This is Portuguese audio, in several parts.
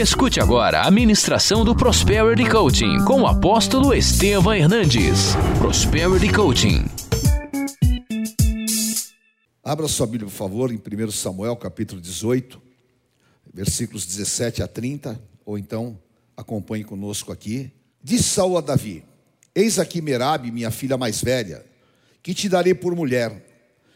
Escute agora a ministração do Prosperity Coaching com o apóstolo Estevam Hernandes. Prosperity Coaching. Abra sua Bíblia, por favor, em 1 Samuel, capítulo 18, versículos 17 a 30, ou então acompanhe conosco aqui. Diz Saul a Davi: Eis aqui Merabe, minha filha mais velha, que te darei por mulher.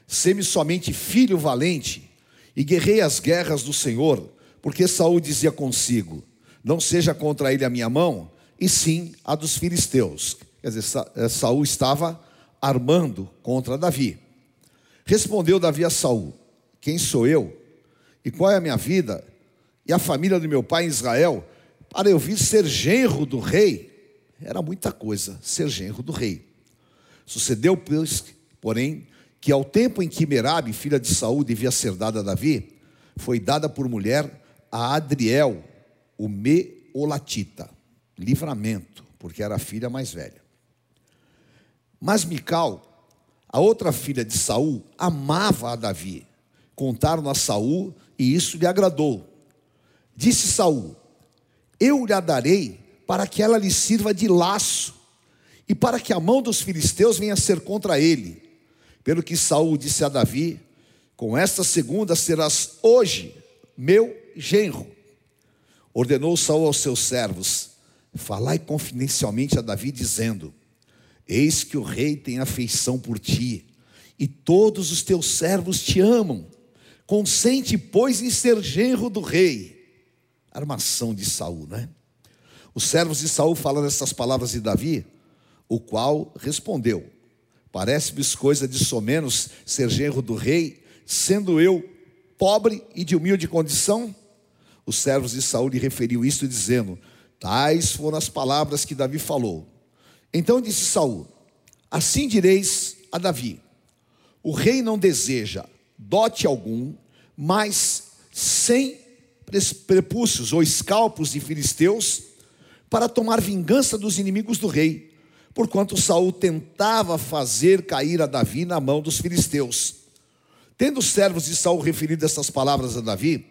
Sê-me somente filho valente e guerrei as guerras do Senhor, porque Saul dizia consigo: Não seja contra ele a minha mão, e sim a dos filisteus. Quer dizer, eh, Saul estava armando contra Davi. Respondeu Davi a Saul: Quem sou eu? E qual é a minha vida? E a família do meu pai em Israel, para eu vir ser genro do rei? Era muita coisa ser genro do rei. Sucedeu, porém, que ao tempo em que Merabe, filha de Saul, devia ser dada a Davi, foi dada por mulher a Adriel, o Meolatita, livramento, porque era a filha mais velha. Mas Mical, a outra filha de Saul, amava a Davi. Contaram a Saul e isso lhe agradou. Disse Saul: Eu lhe darei para que ela lhe sirva de laço e para que a mão dos filisteus venha a ser contra ele. Pelo que Saul disse a Davi: Com esta segunda serás hoje meu genro. Ordenou Saul aos seus servos: Falai confidencialmente a Davi, dizendo: Eis que o rei tem afeição por ti, e todos os teus servos te amam. Consente, pois, em ser genro do rei. Armação de Saul, né? Os servos de Saul falaram essas palavras de Davi, o qual respondeu: Parece-me coisa de somenos ser genro do rei, sendo eu pobre e de humilde condição? Os servos de Saul lhe referiu isto, dizendo: Tais foram as palavras que Davi falou. Então disse Saul: Assim direis a Davi: O rei não deseja dote algum, mas sem prepúcios ou escalpos de filisteus, para tomar vingança dos inimigos do rei porquanto Saul tentava fazer cair a Davi na mão dos filisteus. Tendo os servos de Saul referido essas palavras a Davi,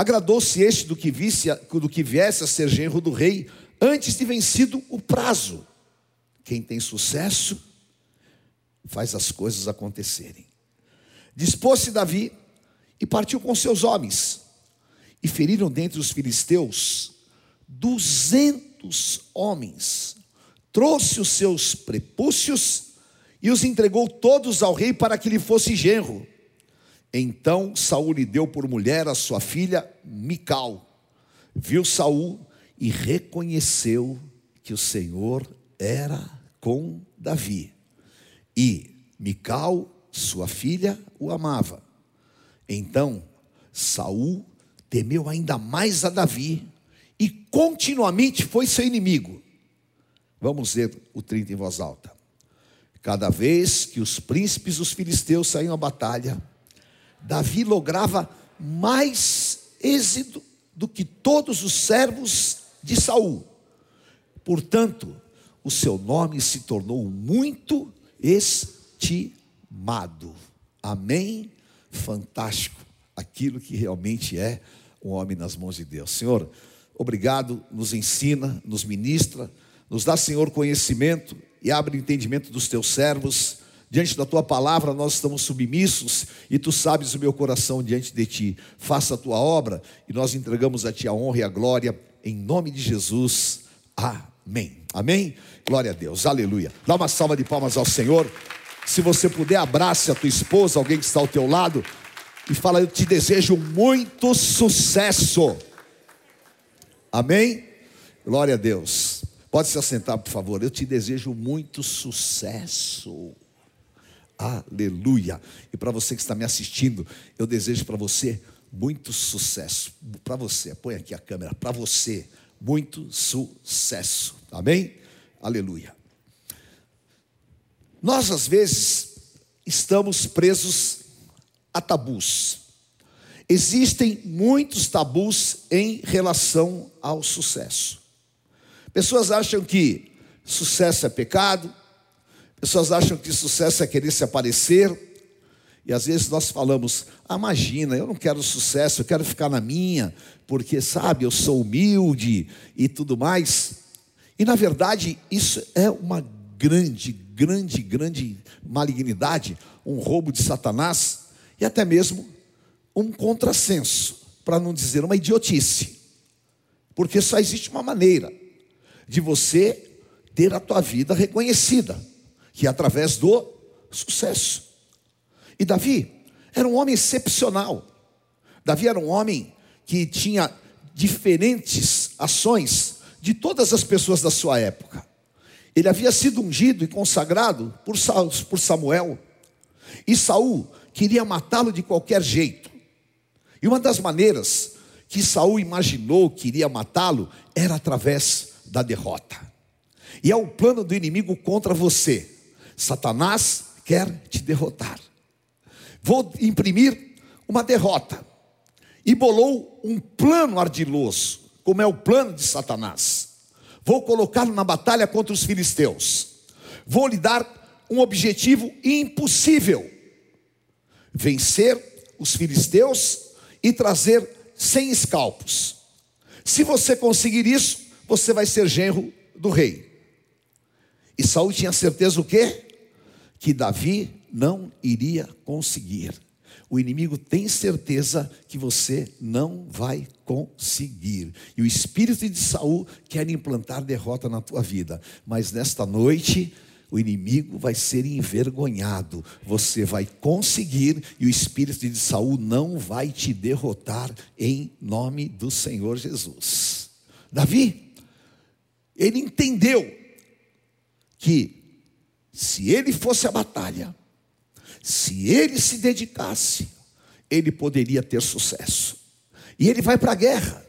agradou-se este do que, visse, do que viesse a ser genro do rei, antes de vencido o prazo. Quem tem sucesso, faz as coisas acontecerem. Dispôs-se Davi e partiu com seus homens, e feriram dentre os filisteus duzentos homens, trouxe os seus prepúcios e os entregou todos ao rei para que lhe fosse genro. Então Saul lhe deu por mulher a sua filha Mical. Viu Saul e reconheceu que o Senhor era com Davi. E Mical, sua filha, o amava. Então Saul temeu ainda mais a Davi e continuamente foi seu inimigo. Vamos ler o 30 em voz alta. Cada vez que os príncipes dos filisteus saíam à batalha, Davi lograva mais êxito do que todos os servos de Saul. Portanto, o seu nome se tornou muito estimado. Amém? Fantástico. Aquilo que realmente é um homem nas mãos de Deus. Senhor, obrigado, nos ensina, nos ministra nos dá, Senhor, conhecimento e abre entendimento dos teus servos. Diante da tua palavra, nós estamos submissos e tu sabes o meu coração diante de ti. Faça a tua obra e nós entregamos a ti a honra e a glória, em nome de Jesus. Amém. Amém? Glória a Deus, aleluia. Dá uma salva de palmas ao Senhor. Se você puder, abrace a tua esposa, alguém que está ao teu lado, e fala: Eu te desejo muito sucesso. Amém? Glória a Deus. Pode se assentar, por favor. Eu te desejo muito sucesso. Aleluia. E para você que está me assistindo, eu desejo para você muito sucesso. Para você, põe aqui a câmera. Para você, muito sucesso. Amém? Aleluia. Nós, às vezes, estamos presos a tabus. Existem muitos tabus em relação ao sucesso. Pessoas acham que sucesso é pecado, pessoas acham que sucesso é querer se aparecer, E às vezes nós falamos: ah, imagina, eu não quero sucesso, eu quero ficar na minha, porque sabe, eu sou humilde e tudo mais. E na verdade, isso é uma grande, grande, grande malignidade, um roubo de Satanás e até mesmo um contrassenso, para não dizer uma idiotice. Porque só existe uma maneira de você ter a tua vida reconhecida, que é através do sucesso. E Davi era um homem excepcional. Davi era um homem que tinha diferentes ações de todas as pessoas da sua época. Ele havia sido ungido e consagrado por Samuel. E Saul queria matá-lo de qualquer jeito. E uma das maneiras que Saul imaginou que iria matá-lo era através da derrota. E é o plano do inimigo contra você. Satanás quer te derrotar. Vou imprimir uma derrota. E bolou um plano ardiloso, como é o plano de Satanás. Vou colocá-lo na batalha contra os filisteus. Vou lhe dar um objetivo impossível: vencer os filisteus e trazer cem escalpos. Se você conseguir isso, você vai ser genro do rei. E Saul tinha certeza o quê? Que Davi não iria conseguir. O inimigo tem certeza que você não vai conseguir. E o espírito de Saul quer implantar derrota na tua vida. Mas nesta noite, o inimigo vai ser envergonhado. Você vai conseguir e o espírito de Saul não vai te derrotar em nome do Senhor Jesus. Davi, ele entendeu que se ele fosse à batalha, se ele se dedicasse, ele poderia ter sucesso. E ele vai para a guerra.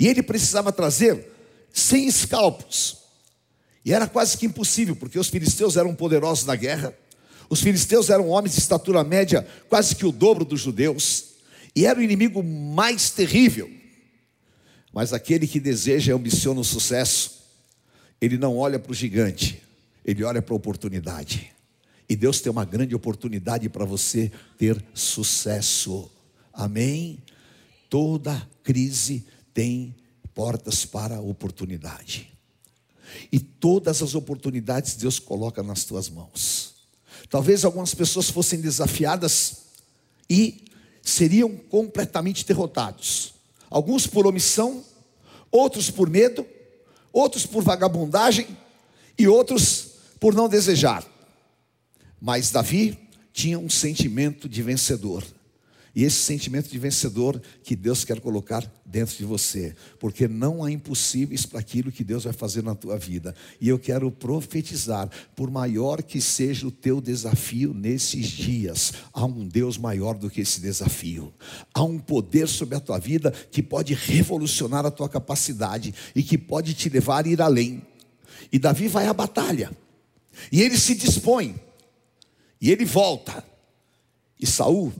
E ele precisava trazer 100 escalpos. E era quase que impossível, porque os filisteus eram poderosos na guerra. Os filisteus eram homens de estatura média, quase que o dobro dos judeus. E era o inimigo mais terrível. Mas aquele que deseja e ambiciona o sucesso, ele não olha para o gigante, ele olha para a oportunidade. E Deus tem uma grande oportunidade para você ter sucesso. Amém? Toda crise tem portas para oportunidade. E todas as oportunidades Deus coloca nas tuas mãos. Talvez algumas pessoas fossem desafiadas e seriam completamente derrotados. Alguns por omissão, outros por medo, outros por vagabundagem e outros por não desejar. Mas Davi tinha um sentimento de vencedor. E esse sentimento de vencedor que Deus quer colocar dentro de você, porque não há impossíveis para aquilo que Deus vai fazer na tua vida. E eu quero profetizar, por maior que seja o teu desafio nesses dias, há um Deus maior do que esse desafio. Há um poder sobre a tua vida que pode revolucionar a tua capacidade e que pode te levar a ir além. E Davi vai à batalha. E ele se dispõe. E ele volta. E Saul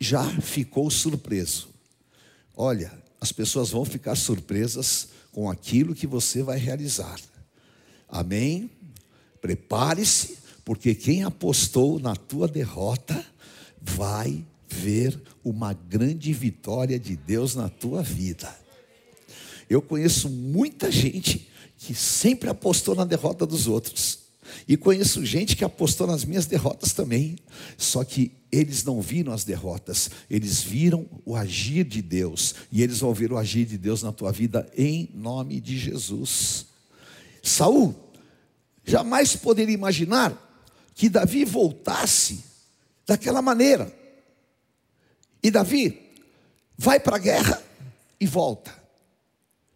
já ficou surpreso. Olha, as pessoas vão ficar surpresas com aquilo que você vai realizar. Amém? Prepare-se, porque quem apostou na tua derrota vai ver uma grande vitória de Deus na tua vida. Eu conheço muita gente que sempre apostou na derrota dos outros. E conheço gente que apostou nas minhas derrotas também. Só que eles não viram as derrotas, eles viram o agir de Deus. E eles vão ver o agir de Deus na tua vida em nome de Jesus. Saul jamais poderia imaginar que Davi voltasse daquela maneira. E Davi vai para a guerra e volta.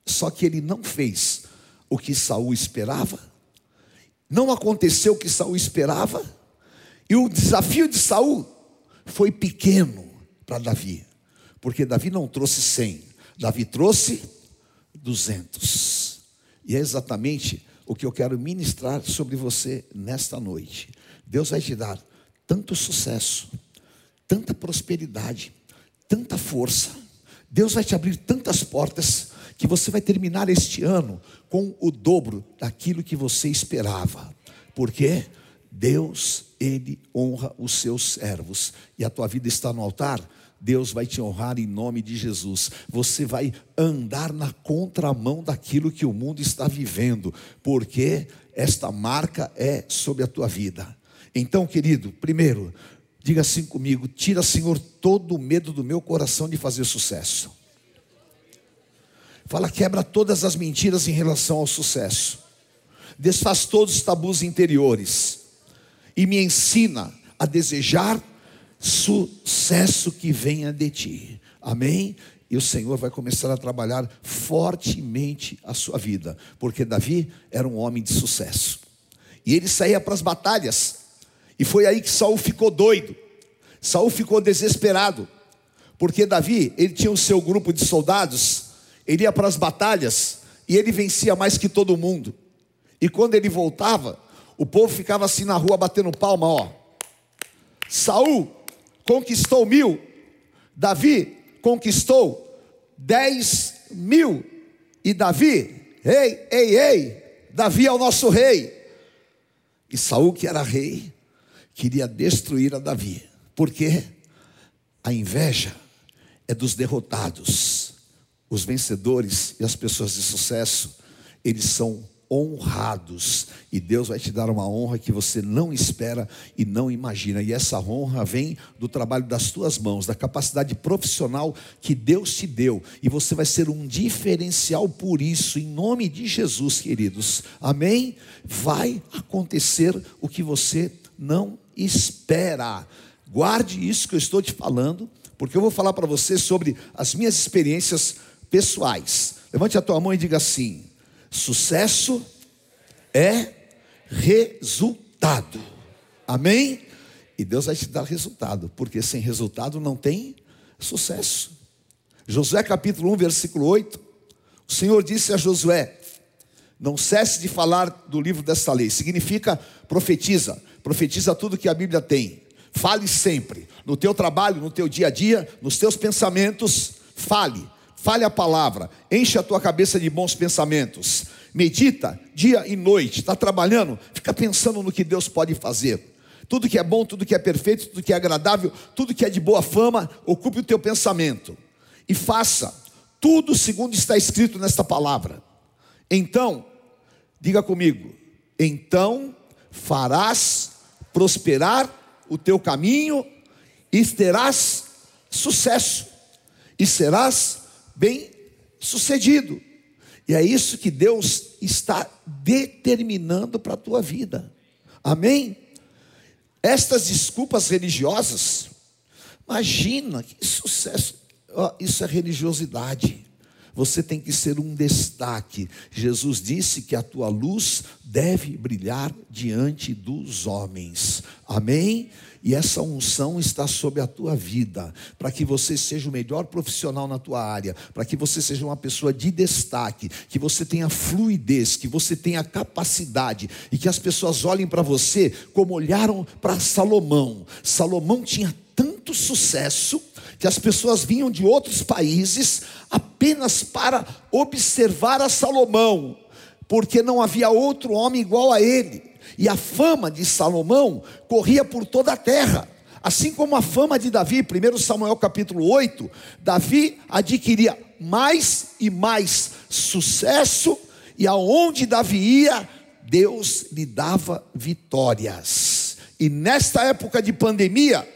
Só que ele não fez o que Saul esperava não aconteceu o que Saul esperava, e o desafio de Saul foi pequeno para Davi, porque Davi não trouxe 100, Davi trouxe 200. E é exatamente o que eu quero ministrar sobre você nesta noite. Deus vai te dar tanto sucesso, tanta prosperidade, tanta força. Deus vai te abrir tantas portas que você vai terminar este ano com o dobro daquilo que você esperava. Porque Deus, ele honra os seus servos. E a tua vida está no altar? Deus vai te honrar em nome de Jesus. Você vai andar na contramão daquilo que o mundo está vivendo, porque esta marca é sobre a tua vida. Então, querido, primeiro, diga assim comigo: tira, Senhor, todo o medo do meu coração de fazer sucesso. Fala, quebra todas as mentiras em relação ao sucesso. Desfaz todos os tabus interiores e me ensina a desejar sucesso que venha de ti. Amém? E o Senhor vai começar a trabalhar fortemente a sua vida, porque Davi era um homem de sucesso. E ele saía para as batalhas. E foi aí que Saul ficou doido. Saul ficou desesperado, porque Davi, ele tinha o seu grupo de soldados, ele ia para as batalhas e ele vencia mais que todo mundo. E quando ele voltava, o povo ficava assim na rua batendo palma, ó. Saul conquistou mil, Davi conquistou dez mil. E Davi, ei, ei, ei, Davi é o nosso rei. E Saul, que era rei, queria destruir a Davi. Porque a inveja é dos derrotados. Os vencedores e as pessoas de sucesso, eles são honrados. E Deus vai te dar uma honra que você não espera e não imagina. E essa honra vem do trabalho das tuas mãos, da capacidade profissional que Deus te deu. E você vai ser um diferencial por isso, em nome de Jesus, queridos. Amém? Vai acontecer o que você não espera. Guarde isso que eu estou te falando, porque eu vou falar para você sobre as minhas experiências pessoais. Levante a tua mão e diga assim: Sucesso é resultado. Amém? E Deus vai te dar resultado, porque sem resultado não tem sucesso. Josué capítulo 1, versículo 8. O Senhor disse a Josué: Não cesse de falar do livro desta lei. Significa profetiza. Profetiza tudo que a Bíblia tem. Fale sempre. No teu trabalho, no teu dia a dia, nos teus pensamentos, fale. Fale a palavra, enche a tua cabeça de bons pensamentos. Medita dia e noite. Está trabalhando? Fica pensando no que Deus pode fazer. Tudo que é bom, tudo que é perfeito, tudo que é agradável, tudo que é de boa fama, ocupe o teu pensamento. E faça tudo segundo está escrito nesta palavra. Então, diga comigo: então farás prosperar o teu caminho e terás sucesso, e serás bem sucedido. E é isso que Deus está determinando para a tua vida. Amém? Estas desculpas religiosas, imagina que sucesso, isso é religiosidade. Você tem que ser um destaque. Jesus disse que a tua luz deve brilhar diante dos homens. Amém? E essa unção está sobre a tua vida, para que você seja o melhor profissional na tua área, para que você seja uma pessoa de destaque, que você tenha fluidez, que você tenha capacidade e que as pessoas olhem para você como olharam para Salomão. Salomão tinha tanto sucesso que as pessoas vinham de outros países apenas para observar a Salomão, porque não havia outro homem igual a ele. E a fama de Salomão corria por toda a terra. Assim como a fama de Davi, 1 Samuel capítulo 8, Davi adquiria mais e mais sucesso, e aonde Davi ia, Deus lhe dava vitórias. E nesta época de pandemia,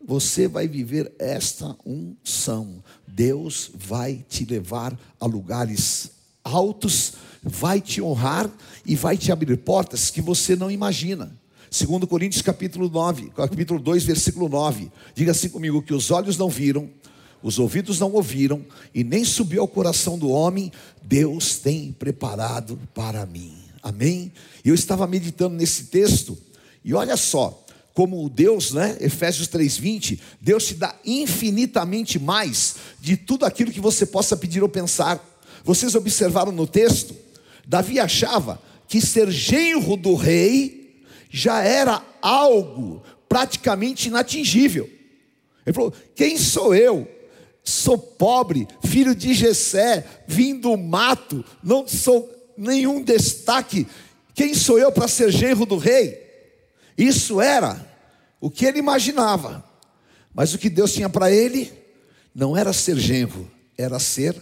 você vai viver esta unção. Deus vai te levar a lugares altos vai te honrar e vai te abrir portas que você não imagina. Segundo Coríntios capítulo 9, capítulo 2, versículo 9. Diga assim comigo que os olhos não viram, os ouvidos não ouviram e nem subiu ao coração do homem, Deus tem preparado para mim. Amém? Eu estava meditando nesse texto e olha só, como Deus, né? Efésios 3:20, Deus te dá infinitamente mais de tudo aquilo que você possa pedir ou pensar. Vocês observaram no texto? Davi achava que ser genro do rei já era algo praticamente inatingível. Ele falou: Quem sou eu? Sou pobre, filho de Jessé, vim do mato, não sou nenhum destaque. Quem sou eu para ser genro do rei? Isso era o que ele imaginava. Mas o que Deus tinha para ele não era ser genro, era ser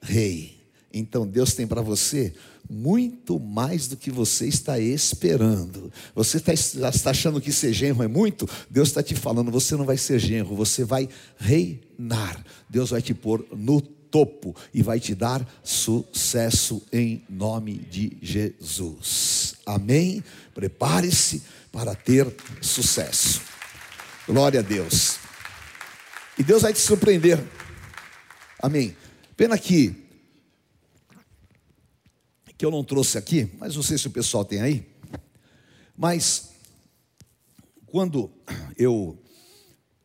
rei. Então Deus tem para você muito mais do que você está esperando. Você está, está achando que ser genro é muito? Deus está te falando, você não vai ser genro, você vai reinar. Deus vai te pôr no topo e vai te dar sucesso em nome de Jesus. Amém? Prepare-se para ter sucesso. Glória a Deus. E Deus vai te surpreender. Amém. Pena que que eu não trouxe aqui, mas não sei se o pessoal tem aí. Mas quando eu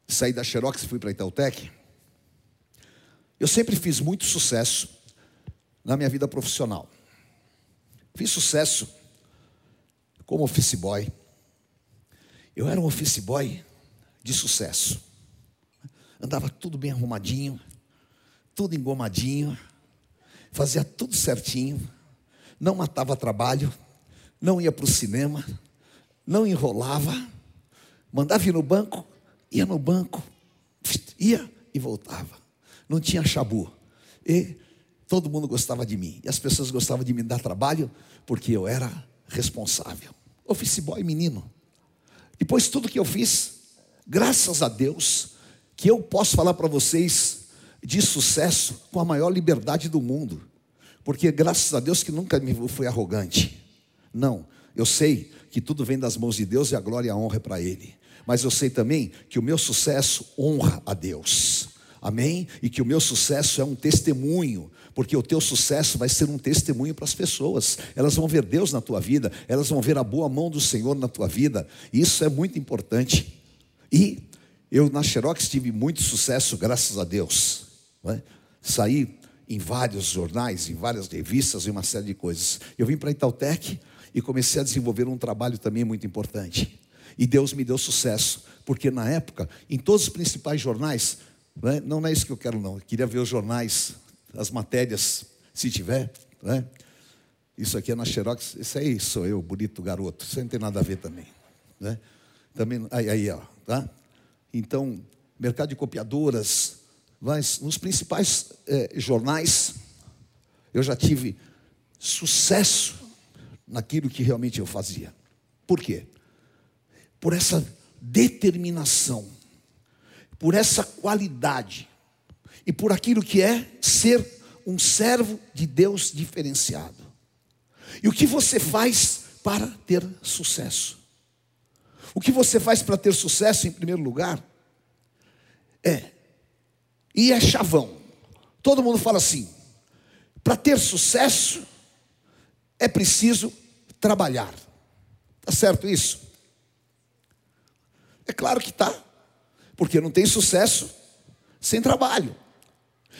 saí da Xerox e fui para a Itautec, eu sempre fiz muito sucesso na minha vida profissional. Fiz sucesso como office boy. Eu era um office boy de sucesso. Andava tudo bem arrumadinho, tudo engomadinho, fazia tudo certinho não matava trabalho, não ia para o cinema, não enrolava, mandava ir no banco, ia no banco, ia e voltava. Não tinha chabu. E todo mundo gostava de mim. E as pessoas gostavam de me dar trabalho porque eu era responsável. Office boy menino. Depois tudo que eu fiz, graças a Deus, que eu posso falar para vocês de sucesso com a maior liberdade do mundo. Porque graças a Deus que nunca me fui arrogante. Não, eu sei que tudo vem das mãos de Deus e a glória e a honra é para Ele. Mas eu sei também que o meu sucesso honra a Deus. Amém? E que o meu sucesso é um testemunho, porque o teu sucesso vai ser um testemunho para as pessoas. Elas vão ver Deus na tua vida, elas vão ver a boa mão do Senhor na tua vida. Isso é muito importante. E eu na Xerox tive muito sucesso, graças a Deus. É? Saí em vários jornais, em várias revistas e uma série de coisas. Eu vim para a Itautec e comecei a desenvolver um trabalho também muito importante. E Deus me deu sucesso, porque na época, em todos os principais jornais, não é, não é isso que eu quero, não. Eu queria ver os jornais, as matérias, se tiver. Né? Isso aqui é na Xerox, isso aí sou eu, bonito garoto. Isso não tem nada a ver também. Né? Também, aí, aí, ó, tá? Então, mercado de copiadoras, mas nos principais eh, jornais, eu já tive sucesso naquilo que realmente eu fazia. Por quê? Por essa determinação, por essa qualidade e por aquilo que é ser um servo de Deus diferenciado. E o que você faz para ter sucesso? O que você faz para ter sucesso, em primeiro lugar, é e é chavão. Todo mundo fala assim: para ter sucesso é preciso trabalhar. Está certo isso? É claro que está, porque não tem sucesso sem trabalho.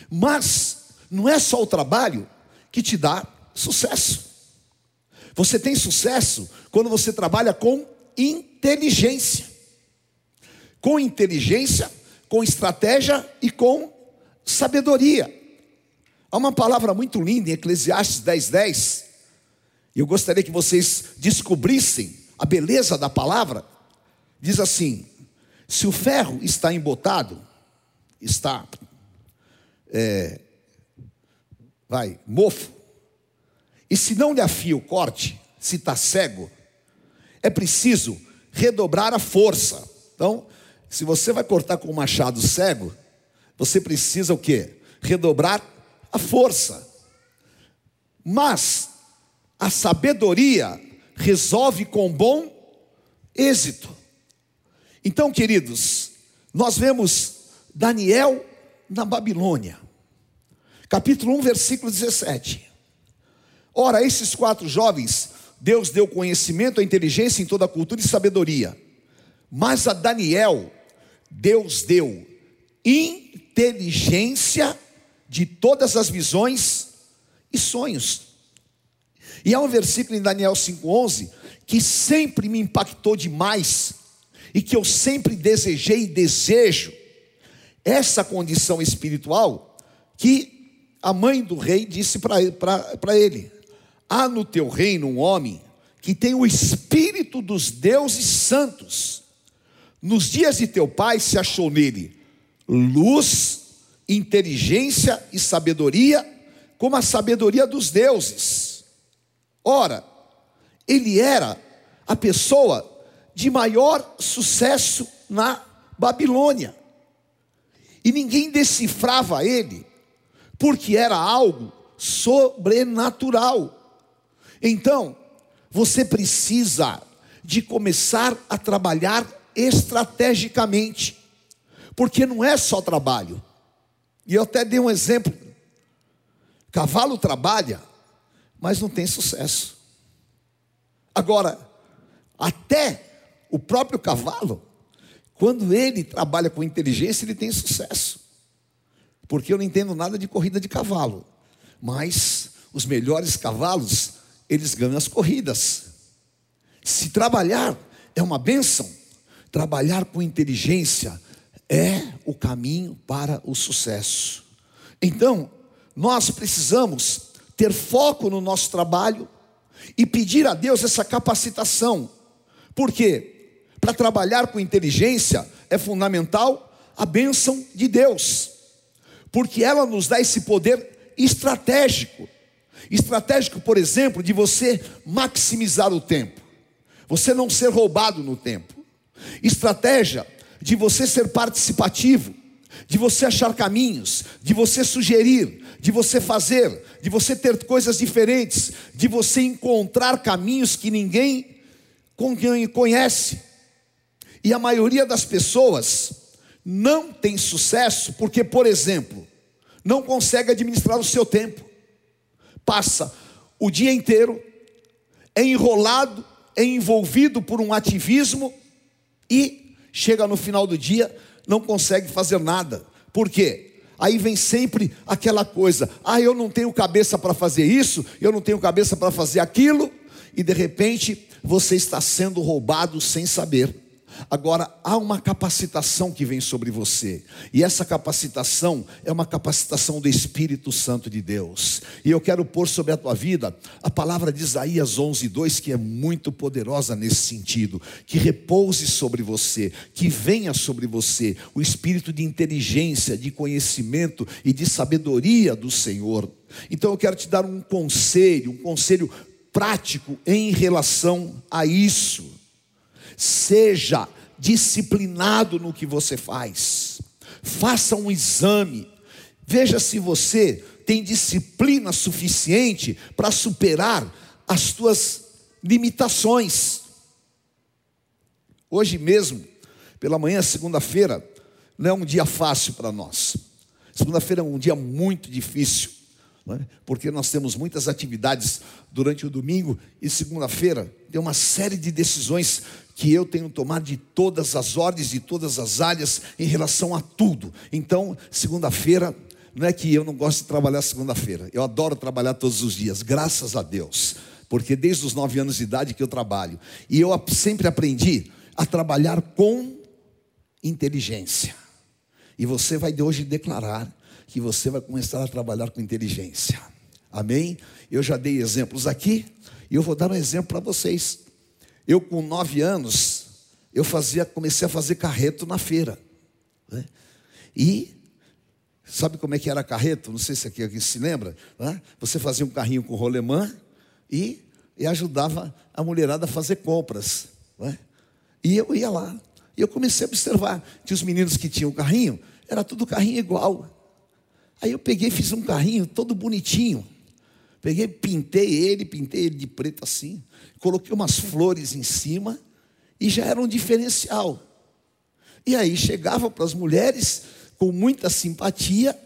Mas não é só o trabalho que te dá sucesso. Você tem sucesso quando você trabalha com inteligência. Com inteligência, com estratégia e com sabedoria. Há uma palavra muito linda em Eclesiastes 10:10. 10, e eu gostaria que vocês descobrissem a beleza da palavra. Diz assim: se o ferro está embotado, está é, vai mofo, e se não lhe afia o corte, se está cego, é preciso redobrar a força. Então, se você vai cortar com um machado cego, você precisa o quê? Redobrar a força. Mas a sabedoria resolve com bom êxito. Então, queridos, nós vemos Daniel na Babilônia. Capítulo 1, versículo 17. Ora, esses quatro jovens, Deus deu conhecimento, a inteligência em toda a cultura e sabedoria. Mas a Daniel Deus deu inteligência de todas as visões e sonhos. E há um versículo em Daniel 5,11 que sempre me impactou demais e que eu sempre desejei e desejo essa condição espiritual que a mãe do rei disse para ele: Há no teu reino um homem que tem o espírito dos deuses santos. Nos dias de teu pai se achou nele luz, inteligência e sabedoria, como a sabedoria dos deuses. Ora, ele era a pessoa de maior sucesso na Babilônia. E ninguém decifrava ele, porque era algo sobrenatural. Então, você precisa de começar a trabalhar estrategicamente, porque não é só trabalho. E eu até dei um exemplo. Cavalo trabalha, mas não tem sucesso. Agora, até o próprio cavalo, quando ele trabalha com inteligência, ele tem sucesso. Porque eu não entendo nada de corrida de cavalo, mas os melhores cavalos, eles ganham as corridas. Se trabalhar é uma bênção, trabalhar com inteligência é o caminho para o sucesso. Então, nós precisamos ter foco no nosso trabalho e pedir a Deus essa capacitação. Por quê? Para trabalhar com inteligência é fundamental a bênção de Deus, porque ela nos dá esse poder estratégico. Estratégico, por exemplo, de você maximizar o tempo, você não ser roubado no tempo. Estratégia de você ser participativo, de você achar caminhos, de você sugerir, de você fazer, de você ter coisas diferentes, de você encontrar caminhos que ninguém conhece. E a maioria das pessoas não tem sucesso porque, por exemplo, não consegue administrar o seu tempo. Passa o dia inteiro enrolado, envolvido por um ativismo e chega no final do dia, não consegue fazer nada. Por quê? Aí vem sempre aquela coisa: ah, eu não tenho cabeça para fazer isso, eu não tenho cabeça para fazer aquilo, e de repente você está sendo roubado sem saber. Agora, há uma capacitação que vem sobre você, e essa capacitação é uma capacitação do Espírito Santo de Deus. E eu quero pôr sobre a tua vida a palavra de Isaías 11, 2, que é muito poderosa nesse sentido. Que repouse sobre você, que venha sobre você o espírito de inteligência, de conhecimento e de sabedoria do Senhor. Então eu quero te dar um conselho, um conselho prático em relação a isso. Seja disciplinado no que você faz. Faça um exame. Veja se você tem disciplina suficiente para superar as tuas limitações. Hoje mesmo, pela manhã, segunda-feira, não é um dia fácil para nós. Segunda-feira é um dia muito difícil. É? porque nós temos muitas atividades durante o domingo e segunda-feira tem uma série de decisões que eu tenho tomado de todas as ordens, de todas as áreas em relação a tudo. Então, segunda-feira, não é que eu não gosto de trabalhar segunda-feira, eu adoro trabalhar todos os dias, graças a Deus, porque desde os nove anos de idade que eu trabalho, e eu sempre aprendi a trabalhar com inteligência. E você vai de hoje declarar que você vai começar a trabalhar com inteligência. Amém? Eu já dei exemplos aqui e eu vou dar um exemplo para vocês. Eu com nove anos, eu fazia, comecei a fazer carreto na feira. Né? E sabe como é que era carreto? Não sei se aqui, aqui se lembra. Né? Você fazia um carrinho com rolemã e, e ajudava a mulherada a fazer compras. Né? E eu ia lá. E eu comecei a observar que os meninos que tinham carrinho, era tudo carrinho igual. Aí eu peguei fiz um carrinho todo bonitinho. Peguei, pintei ele, pintei ele de preto assim, coloquei umas flores em cima e já era um diferencial. E aí chegava para as mulheres com muita simpatia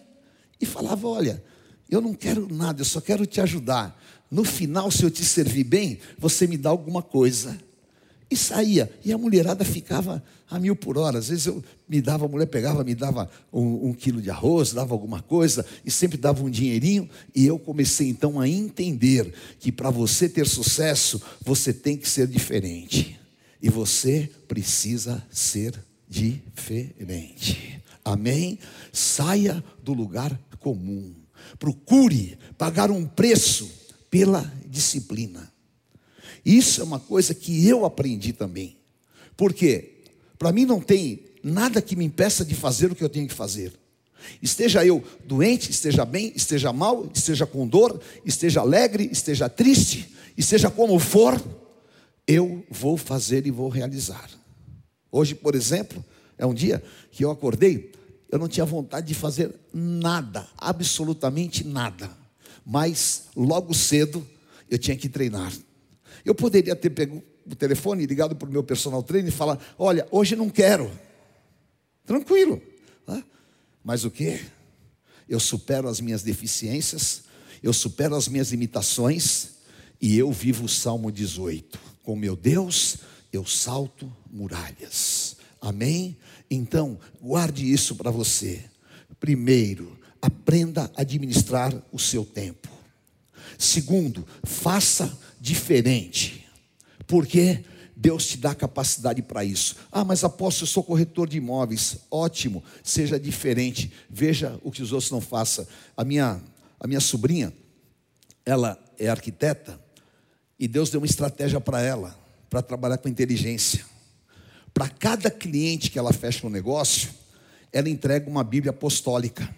e falava: Olha, eu não quero nada, eu só quero te ajudar. No final, se eu te servir bem, você me dá alguma coisa. E saía. E a mulherada ficava a mil por hora. Às vezes eu me dava, a mulher pegava, me dava um, um, quilo de arroz, dava alguma coisa, e sempre dava um dinheirinho. E eu comecei então a entender que para você ter sucesso, você tem que ser diferente. E você precisa ser diferente. Amém? Saia do lugar comum. Procure pagar um preço pela disciplina. Isso é uma coisa que eu aprendi também. Por quê? Para mim não tem nada que me impeça de fazer o que eu tenho que fazer. Esteja eu doente, esteja bem, esteja mal, esteja com dor, esteja alegre, esteja triste, esteja como for, eu vou fazer e vou realizar. Hoje, por exemplo, é um dia que eu acordei, eu não tinha vontade de fazer nada, absolutamente nada. Mas logo cedo eu tinha que treinar. Eu poderia ter pego o telefone, ligado para o meu personal trainer e falar: Olha, hoje não quero. Tranquilo. Mas o que? Eu supero as minhas deficiências, eu supero as minhas limitações e eu vivo o Salmo 18. Com meu Deus, eu salto muralhas. Amém? Então, guarde isso para você. Primeiro, aprenda a administrar o seu tempo. Segundo, faça diferente. Porque Deus te dá capacidade para isso. Ah, mas apóstolo, eu sou corretor de imóveis. Ótimo, seja diferente. Veja o que os outros não façam. A minha, a minha sobrinha, ela é arquiteta e Deus deu uma estratégia para ela, para trabalhar com inteligência. Para cada cliente que ela fecha um negócio, ela entrega uma Bíblia apostólica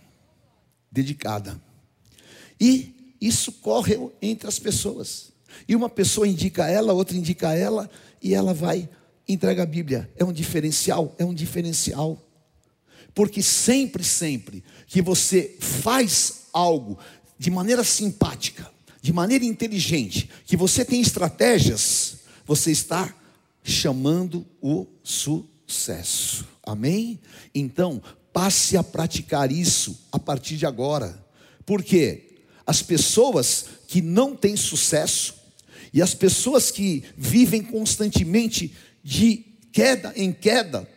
dedicada. E isso corre entre as pessoas. E uma pessoa indica ela, outra indica ela, e ela vai entrega a Bíblia. É um diferencial, é um diferencial. Porque sempre, sempre que você faz algo de maneira simpática, de maneira inteligente, que você tem estratégias, você está chamando o sucesso. Amém? Então, passe a praticar isso a partir de agora. Porque as pessoas que não têm sucesso e as pessoas que vivem constantemente de queda em queda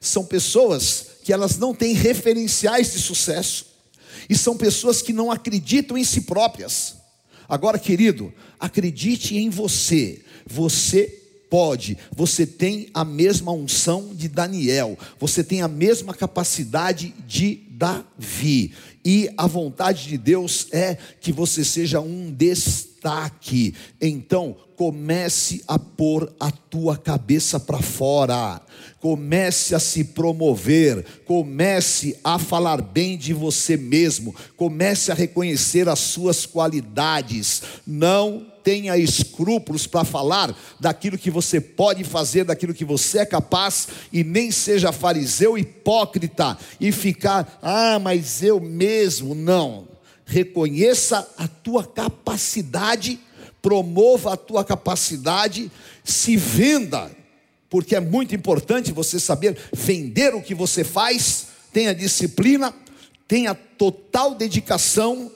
são pessoas que elas não têm referenciais de sucesso e são pessoas que não acreditam em si próprias. Agora, querido, acredite em você. Você pode, você tem a mesma unção de Daniel, você tem a mesma capacidade de Davi, e a vontade de Deus é que você seja um destaque. Então, comece a pôr a tua cabeça para fora, comece a se promover, comece a falar bem de você mesmo, comece a reconhecer as suas qualidades. Não tenha escrúpulos para falar daquilo que você pode fazer, daquilo que você é capaz, e nem seja fariseu hipócrita e ficar, ah, mas eu mesmo. Não. Reconheça a tua capacidade, promova a tua capacidade, se venda, porque é muito importante você saber vender o que você faz, tenha disciplina, tenha total dedicação,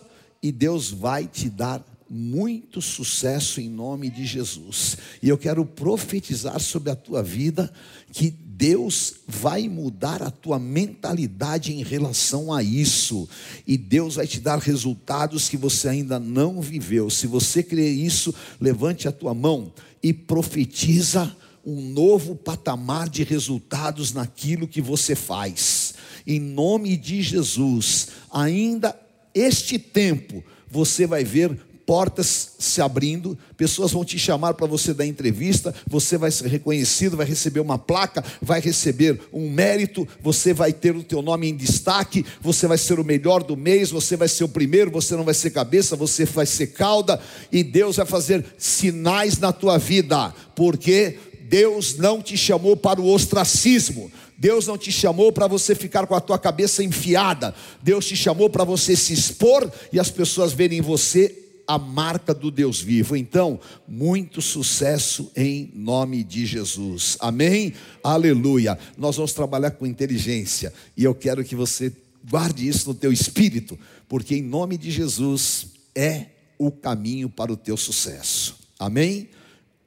e Deus vai te dar muito sucesso em nome de Jesus. E eu quero profetizar sobre a tua vida que Deus vai mudar a tua mentalidade em relação a isso, e Deus vai te dar resultados que você ainda não viveu. Se você crê isso, levante a tua mão e profetiza um novo patamar de resultados naquilo que você faz. Em nome de Jesus, ainda este tempo você vai ver portas se abrindo, pessoas vão te chamar para você dar entrevista, você vai ser reconhecido, vai receber uma placa, vai receber um mérito, você vai ter o teu nome em destaque, você vai ser o melhor do mês, você vai ser o primeiro, você não vai ser cabeça, você vai ser cauda, e Deus vai fazer sinais na tua vida, porque Deus não te chamou para o ostracismo. Deus não te chamou para você ficar com a tua cabeça enfiada. Deus te chamou para você se expor e as pessoas verem em você a marca do Deus vivo. Então, muito sucesso em nome de Jesus. Amém? Aleluia. Nós vamos trabalhar com inteligência e eu quero que você guarde isso no teu espírito, porque em nome de Jesus é o caminho para o teu sucesso. Amém?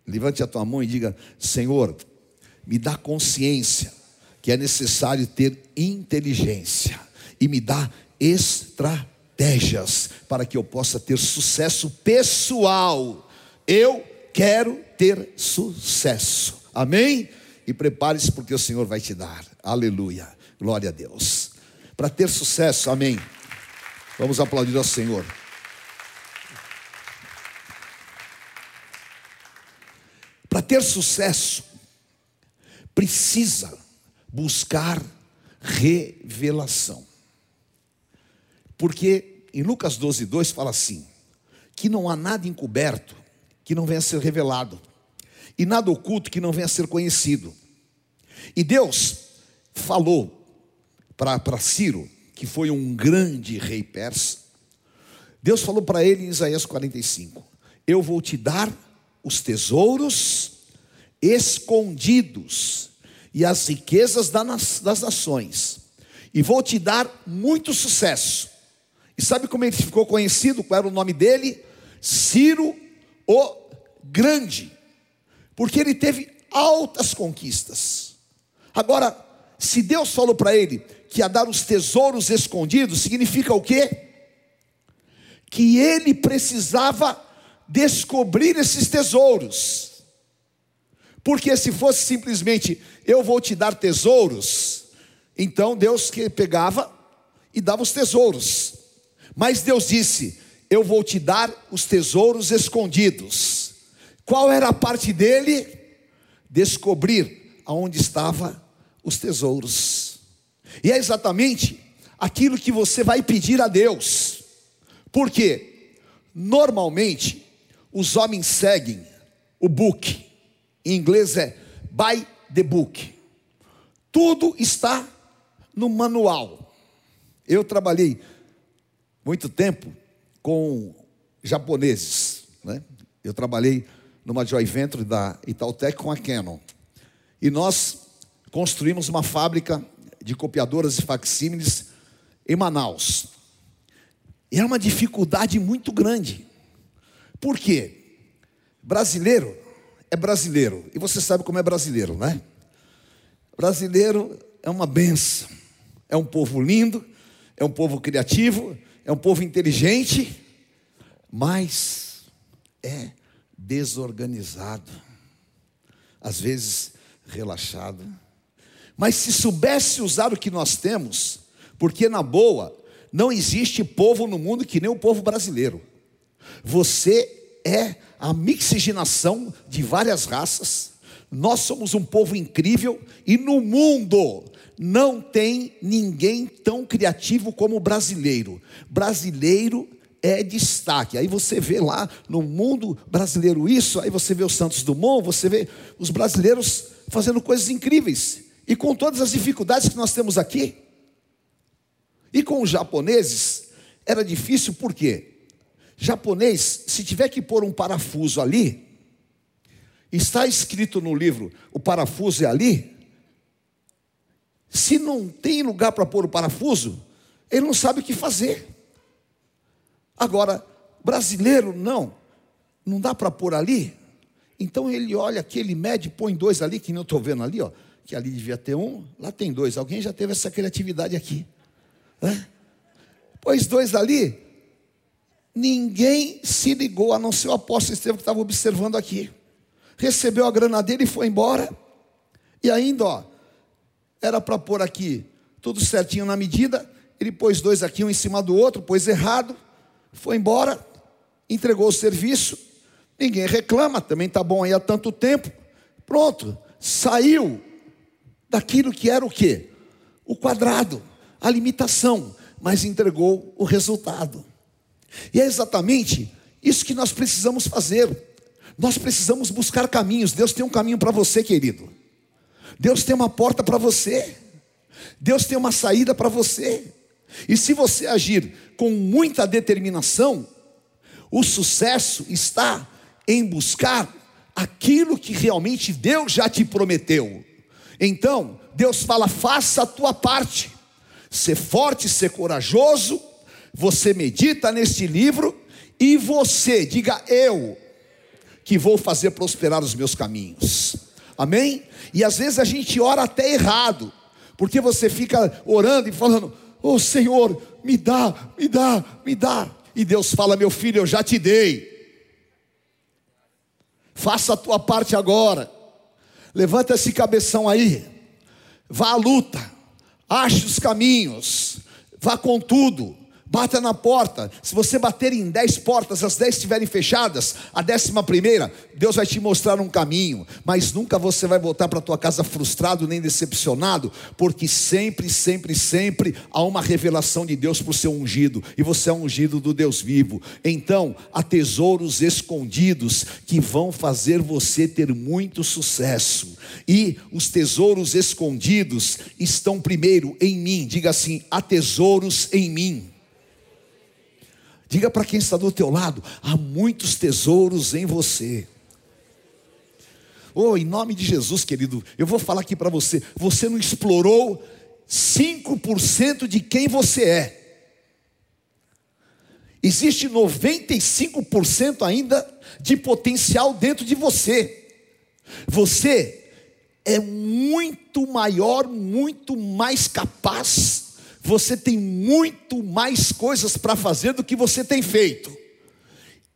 Levante a tua mão e diga: Senhor, me dá consciência que é necessário ter inteligência e me dá estratégia estratégias para que eu possa ter sucesso pessoal. Eu quero ter sucesso. Amém? E prepare-se porque o Senhor vai te dar. Aleluia. Glória a Deus. Para ter sucesso, amém. Vamos aplaudir ao Senhor. para ter sucesso, precisa buscar revelação. Porque em Lucas 12, 2 fala assim: que não há nada encoberto que não venha a ser revelado, e nada oculto que não venha a ser conhecido. E Deus falou para Ciro, que foi um grande rei persa, Deus falou para ele em Isaías 45: Eu vou te dar os tesouros escondidos e as riquezas das nações, e vou te dar muito sucesso. E sabe como ele ficou conhecido? Qual era o nome dele? Ciro o Grande, porque ele teve altas conquistas. Agora, se Deus falou para ele que ia dar os tesouros escondidos, significa o quê? Que ele precisava descobrir esses tesouros. Porque se fosse simplesmente eu vou te dar tesouros, então Deus que pegava e dava os tesouros. Mas Deus disse: Eu vou te dar os tesouros escondidos. Qual era a parte dele? Descobrir aonde estava os tesouros. E é exatamente aquilo que você vai pedir a Deus. Porque normalmente os homens seguem o book. Em inglês é by the book. Tudo está no manual. Eu trabalhei muito tempo com japoneses, né? Eu trabalhei numa joint venture da Itautec com a Canon. E nós construímos uma fábrica de copiadoras e facsímiles em Manaus. E era uma dificuldade muito grande. Por quê? Brasileiro é brasileiro. E você sabe como é brasileiro, né? Brasileiro é uma benção. É um povo lindo, é um povo criativo, é um povo inteligente, mas é desorganizado. Às vezes relaxado. Mas se soubesse usar o que nós temos, porque na boa, não existe povo no mundo que nem o povo brasileiro. Você é a mixigenação de várias raças. Nós somos um povo incrível e no mundo não tem ninguém tão criativo como o brasileiro. Brasileiro é destaque. Aí você vê lá no mundo brasileiro isso, aí você vê o Santos Dumont, você vê os brasileiros fazendo coisas incríveis. E com todas as dificuldades que nós temos aqui. E com os japoneses era difícil por quê? Japonês, se tiver que pôr um parafuso ali, está escrito no livro, o parafuso é ali. Se não tem lugar para pôr o parafuso, ele não sabe o que fazer. Agora, brasileiro, não, não dá para pôr ali. Então ele olha aqui, ele mede, põe dois ali, que não estou vendo ali, ó, que ali devia ter um, lá tem dois. Alguém já teve essa criatividade aqui. Né? Pôs dois ali, Ninguém se ligou, a não ser o apóstolo Estevão que estava observando aqui. Recebeu a grana dele e foi embora. E ainda, ó, era para pôr aqui tudo certinho na medida. Ele pôs dois aqui, um em cima do outro, pôs errado, foi embora, entregou o serviço. Ninguém reclama, também está bom aí há tanto tempo. Pronto, saiu daquilo que era o quê? O quadrado, a limitação, mas entregou o resultado. E é exatamente isso que nós precisamos fazer. Nós precisamos buscar caminhos. Deus tem um caminho para você, querido. Deus tem uma porta para você. Deus tem uma saída para você. E se você agir com muita determinação, o sucesso está em buscar aquilo que realmente Deus já te prometeu. Então, Deus fala: faça a tua parte, ser forte, ser corajoso, você medita neste livro e você, diga eu, que vou fazer prosperar os meus caminhos. Amém? E às vezes a gente ora até errado, porque você fica orando e falando: "Oh Senhor, me dá, me dá, me dá". E Deus fala: "Meu filho, eu já te dei. Faça a tua parte agora. Levanta esse cabeção aí. Vá à luta. Ache os caminhos. Vá com tudo Bata na porta. Se você bater em dez portas, as dez estiverem fechadas, a décima primeira, Deus vai te mostrar um caminho. Mas nunca você vai voltar para tua casa frustrado nem decepcionado, porque sempre, sempre, sempre há uma revelação de Deus para o seu ungido. E você é ungido do Deus vivo. Então, há tesouros escondidos que vão fazer você ter muito sucesso. E os tesouros escondidos estão primeiro em mim. Diga assim: há tesouros em mim. Diga para quem está do teu lado: há muitos tesouros em você. Oh, em nome de Jesus, querido, eu vou falar aqui para você: você não explorou 5% de quem você é. Existe 95% ainda de potencial dentro de você. Você é muito maior, muito mais capaz você tem muito mais coisas para fazer do que você tem feito.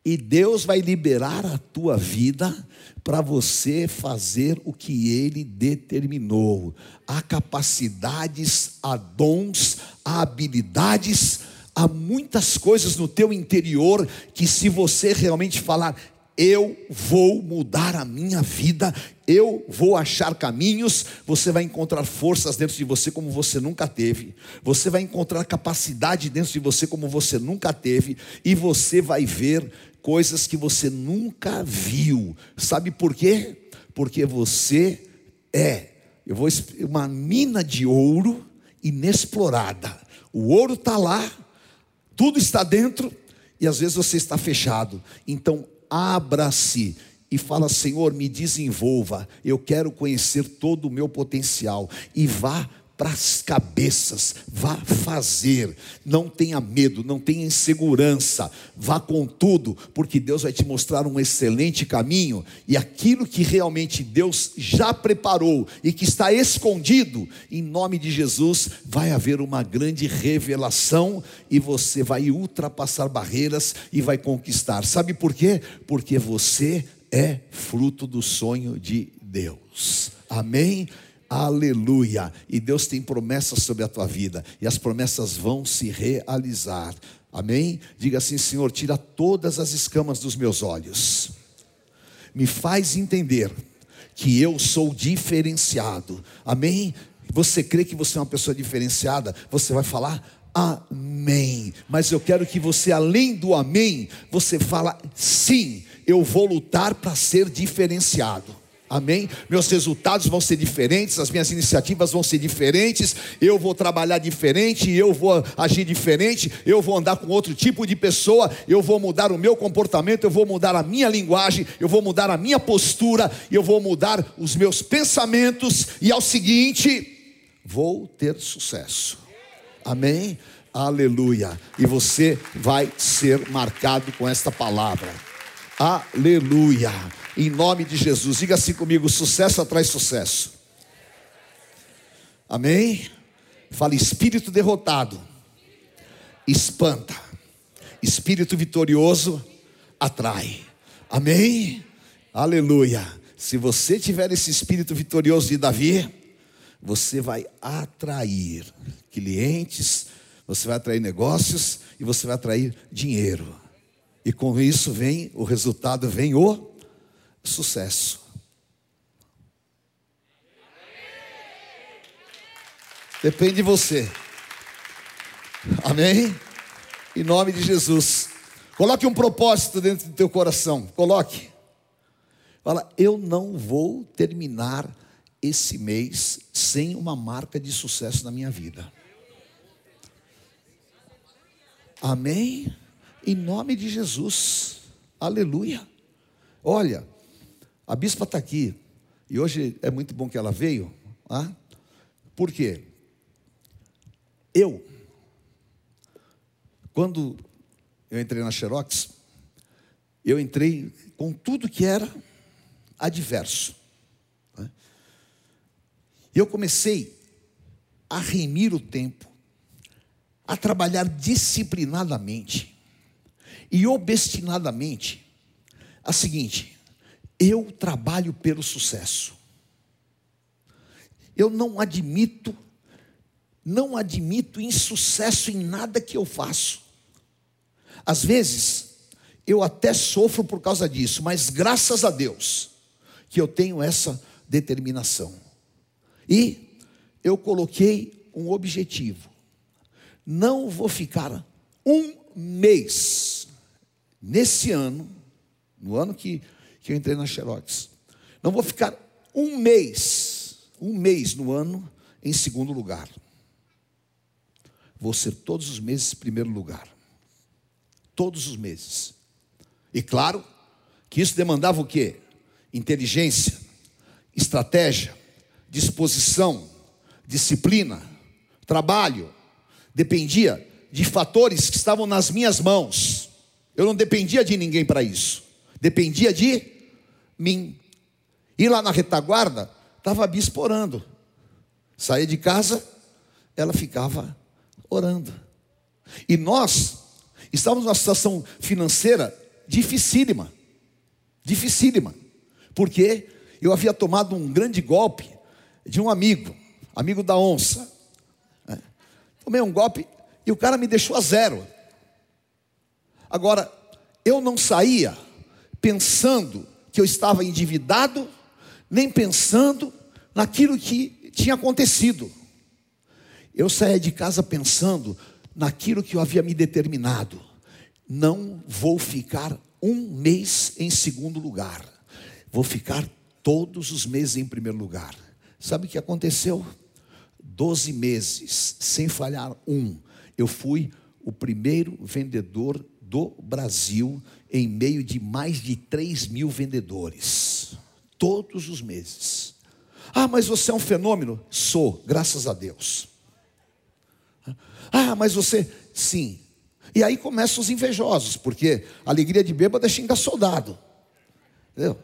E Deus vai liberar a tua vida para você fazer o que Ele determinou. Há capacidades, há dons, há habilidades, há muitas coisas no teu interior que, se você realmente falar, eu vou mudar a minha vida, eu vou achar caminhos, você vai encontrar forças dentro de você como você nunca teve, você vai encontrar capacidade dentro de você como você nunca teve, e você vai ver coisas que você nunca viu. Sabe por quê? Porque você é, eu vou uma mina de ouro inexplorada. O ouro está lá, tudo está dentro, e às vezes você está fechado. Então abra-se e fala: Senhor, me desenvolva, eu quero conhecer todo o meu potencial, e vá para as cabeças, vá fazer, não tenha medo, não tenha insegurança, vá com tudo, porque Deus vai te mostrar um excelente caminho, e aquilo que realmente Deus já preparou e que está escondido, em nome de Jesus, vai haver uma grande revelação e você vai ultrapassar barreiras e vai conquistar. Sabe por quê? Porque você é fruto do sonho de Deus. Amém? Aleluia. E Deus tem promessas sobre a tua vida, e as promessas vão se realizar. Amém? Diga assim, Senhor, tira todas as escamas dos meus olhos. Me faz entender que eu sou diferenciado. Amém? Você crê que você é uma pessoa diferenciada? Você vai falar amém. Mas eu quero que você, além do amém, você fala sim, eu vou lutar para ser diferenciado. Amém? Meus resultados vão ser diferentes, as minhas iniciativas vão ser diferentes, eu vou trabalhar diferente, eu vou agir diferente, eu vou andar com outro tipo de pessoa, eu vou mudar o meu comportamento, eu vou mudar a minha linguagem, eu vou mudar a minha postura, eu vou mudar os meus pensamentos, e ao seguinte, vou ter sucesso. Amém? Aleluia. E você vai ser marcado com esta palavra. Aleluia em nome de Jesus. Diga assim comigo: sucesso atrai sucesso. Amém? Fale espírito derrotado, espanta, espírito vitorioso atrai. Amém? Aleluia. Se você tiver esse espírito vitorioso de Davi, você vai atrair clientes, você vai atrair negócios e você vai atrair dinheiro. E com isso vem o resultado, vem o sucesso. Depende de você. Amém? Em nome de Jesus. Coloque um propósito dentro do teu coração. Coloque. Fala, eu não vou terminar esse mês sem uma marca de sucesso na minha vida. Amém? Em nome de Jesus. Aleluia. Olha, a bispa está aqui, e hoje é muito bom que ela veio, ah? por quê? Eu, quando eu entrei na Xerox, eu entrei com tudo que era adverso. Né? E eu comecei a remir o tempo, a trabalhar disciplinadamente e obstinadamente. A seguinte, eu trabalho pelo sucesso. Eu não admito, não admito insucesso em nada que eu faço. Às vezes, eu até sofro por causa disso, mas graças a Deus que eu tenho essa determinação. E eu coloquei um objetivo. Não vou ficar um mês nesse ano, no ano que, que eu entrei na Xerox, não vou ficar um mês, um mês no ano em segundo lugar. Vou ser todos os meses primeiro lugar. Todos os meses. E claro que isso demandava o quê? Inteligência, estratégia, disposição, disciplina, trabalho. Dependia de fatores que estavam nas minhas mãos. Eu não dependia de ninguém para isso. Dependia de mim. E lá na retaguarda, estava a bispo orando. Saía de casa, ela ficava orando. E nós estávamos numa situação financeira dificílima. Dificílima. Porque eu havia tomado um grande golpe de um amigo, amigo da onça. É. Tomei um golpe e o cara me deixou a zero. Agora, eu não saía pensando que eu estava endividado, nem pensando naquilo que tinha acontecido. Eu saía de casa pensando naquilo que eu havia me determinado. Não vou ficar um mês em segundo lugar, vou ficar todos os meses em primeiro lugar. Sabe o que aconteceu? Doze meses, sem falhar um, eu fui o primeiro vendedor do Brasil em meio de mais de 3 mil vendedores, todos os meses. Ah, mas você é um fenômeno? Sou, graças a Deus. Ah, mas você, sim. E aí começam os invejosos, porque a alegria de bêbado é xingar soldado. Entendeu?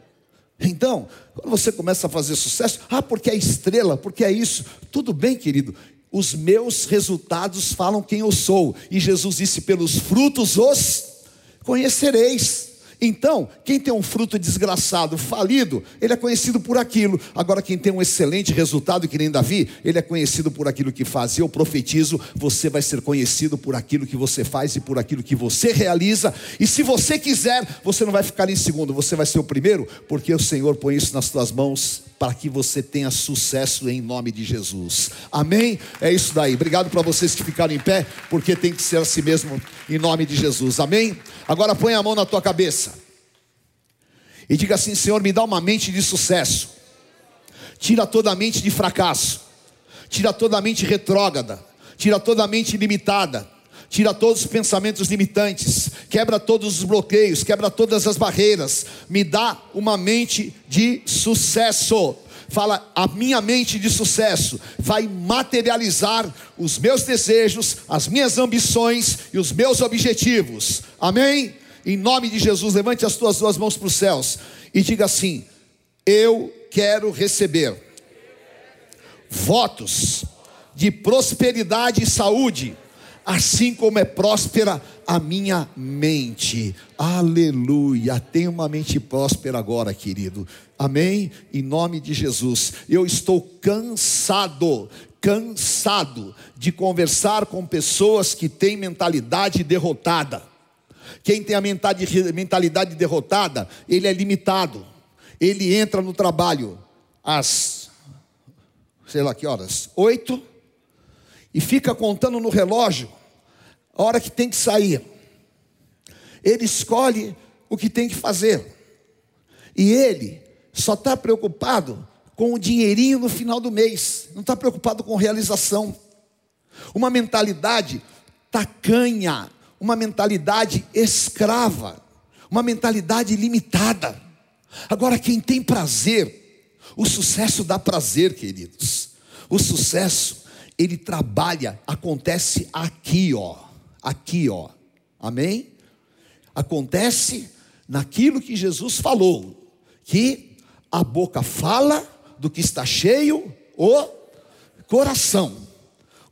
Então, quando você começa a fazer sucesso, ah, porque é estrela, porque é isso. Tudo bem, querido. Os meus resultados falam quem eu sou. E Jesus disse: pelos frutos os conhecereis. Então, quem tem um fruto desgraçado, falido, ele é conhecido por aquilo. Agora, quem tem um excelente resultado, que nem Davi, ele é conhecido por aquilo que faz. Eu profetizo: você vai ser conhecido por aquilo que você faz e por aquilo que você realiza. E se você quiser, você não vai ficar em segundo, você vai ser o primeiro, porque o Senhor põe isso nas tuas mãos para que você tenha sucesso em nome de Jesus. Amém? É isso daí. Obrigado para vocês que ficaram em pé, porque tem que ser assim mesmo em nome de Jesus. Amém? Agora põe a mão na tua cabeça. E diga assim: Senhor, me dá uma mente de sucesso. Tira toda a mente de fracasso. Tira toda a mente retrógrada. Tira toda a mente limitada tira todos os pensamentos limitantes, quebra todos os bloqueios, quebra todas as barreiras, me dá uma mente de sucesso. Fala, a minha mente de sucesso vai materializar os meus desejos, as minhas ambições e os meus objetivos. Amém? Em nome de Jesus, levante as tuas duas mãos para os céus e diga assim: Eu quero receber votos de prosperidade e saúde assim como é próspera a minha mente. Aleluia. Tenha uma mente próspera agora, querido. Amém? Em nome de Jesus. Eu estou cansado, cansado de conversar com pessoas que têm mentalidade derrotada. Quem tem a mentalidade derrotada, ele é limitado. Ele entra no trabalho às, sei lá que horas, oito, e fica contando no relógio a hora que tem que sair. Ele escolhe o que tem que fazer. E ele só está preocupado com o dinheirinho no final do mês, não está preocupado com realização. Uma mentalidade tacanha, uma mentalidade escrava, uma mentalidade limitada. Agora, quem tem prazer, o sucesso dá prazer, queridos. O sucesso, ele trabalha, acontece aqui, ó aqui, ó. Amém? Acontece naquilo que Jesus falou, que a boca fala do que está cheio o coração.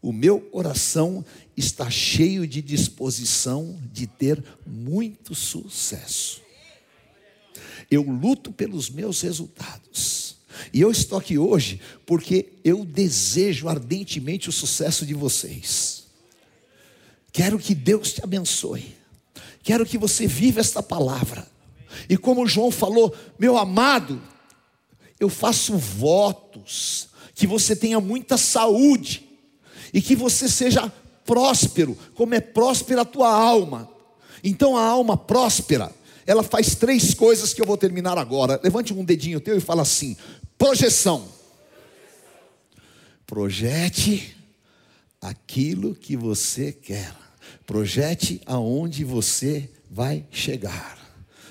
O meu coração está cheio de disposição de ter muito sucesso. Eu luto pelos meus resultados. E eu estou aqui hoje porque eu desejo ardentemente o sucesso de vocês. Quero que Deus te abençoe. Quero que você viva esta palavra. E como João falou, meu amado, eu faço votos que você tenha muita saúde e que você seja próspero, como é próspera a tua alma. Então a alma próspera, ela faz três coisas que eu vou terminar agora. Levante um dedinho teu e fala assim: projeção. Projete aquilo que você quer. Projete aonde você vai chegar.